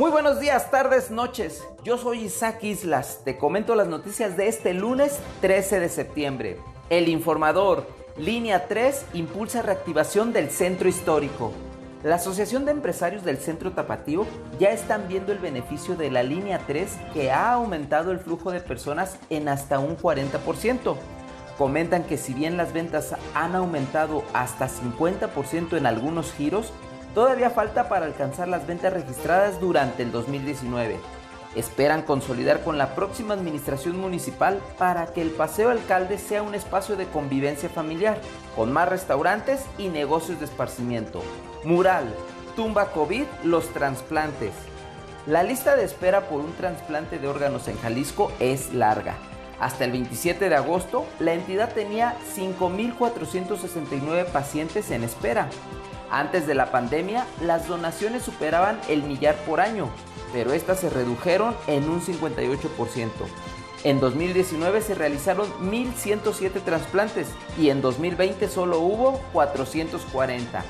Muy buenos días, tardes, noches. Yo soy Isaac Islas. Te comento las noticias de este lunes 13 de septiembre. El informador, línea 3, impulsa reactivación del centro histórico. La Asociación de Empresarios del Centro Tapatío ya están viendo el beneficio de la línea 3 que ha aumentado el flujo de personas en hasta un 40%. Comentan que si bien las ventas han aumentado hasta 50% en algunos giros, Todavía falta para alcanzar las ventas registradas durante el 2019. Esperan consolidar con la próxima administración municipal para que el Paseo Alcalde sea un espacio de convivencia familiar, con más restaurantes y negocios de esparcimiento. Mural, tumba COVID, los trasplantes. La lista de espera por un trasplante de órganos en Jalisco es larga. Hasta el 27 de agosto, la entidad tenía 5.469 pacientes en espera. Antes de la pandemia, las donaciones superaban el millar por año, pero estas se redujeron en un 58%. En 2019 se realizaron 1.107 trasplantes y en 2020 solo hubo 440.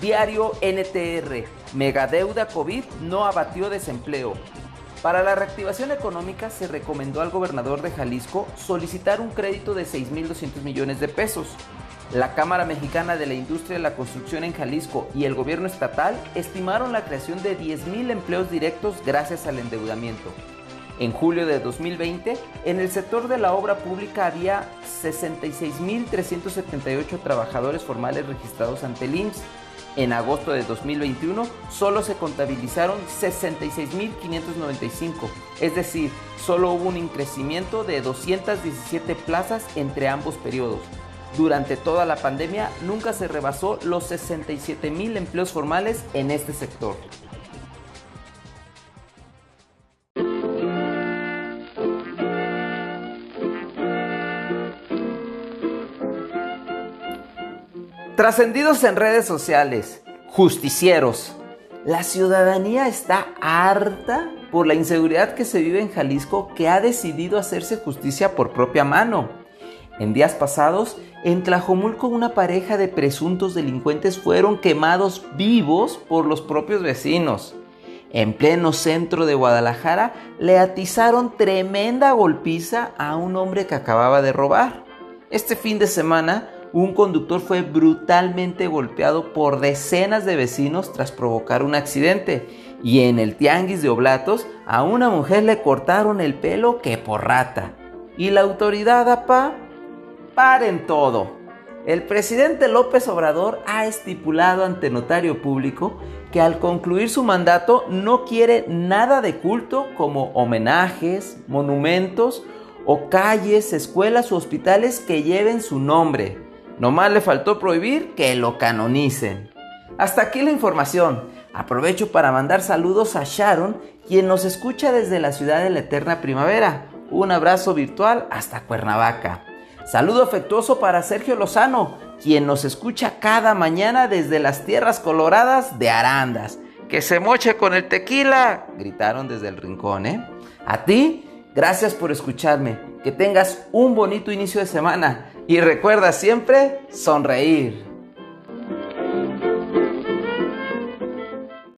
Diario NTR, megadeuda COVID no abatió desempleo. Para la reactivación económica se recomendó al gobernador de Jalisco solicitar un crédito de 6.200 millones de pesos. La Cámara Mexicana de la Industria de la Construcción en Jalisco y el gobierno estatal estimaron la creación de 10.000 empleos directos gracias al endeudamiento. En julio de 2020, en el sector de la obra pública había 66.378 trabajadores formales registrados ante el IMSS. En agosto de 2021 solo se contabilizaron 66.595, es decir, solo hubo un increcimiento de 217 plazas entre ambos periodos. Durante toda la pandemia nunca se rebasó los 67 mil empleos formales en este sector. Trascendidos en redes sociales, justicieros. La ciudadanía está harta por la inseguridad que se vive en Jalisco que ha decidido hacerse justicia por propia mano. En días pasados, en Tlajomulco una pareja de presuntos delincuentes fueron quemados vivos por los propios vecinos. En pleno centro de Guadalajara le atizaron tremenda golpiza a un hombre que acababa de robar. Este fin de semana, un conductor fue brutalmente golpeado por decenas de vecinos tras provocar un accidente. Y en el tianguis de Oblatos, a una mujer le cortaron el pelo que por rata. ¿Y la autoridad, apá? Paren todo. El presidente López Obrador ha estipulado ante notario público que al concluir su mandato no quiere nada de culto como homenajes, monumentos o calles, escuelas u hospitales que lleven su nombre. Nomás le faltó prohibir que lo canonicen. Hasta aquí la información. Aprovecho para mandar saludos a Sharon, quien nos escucha desde la ciudad de la eterna primavera. Un abrazo virtual hasta Cuernavaca. Saludo afectuoso para Sergio Lozano, quien nos escucha cada mañana desde las tierras coloradas de Arandas. Que se moche con el tequila, gritaron desde el rincón, ¿eh? A ti, gracias por escucharme. Que tengas un bonito inicio de semana y recuerda siempre sonreír.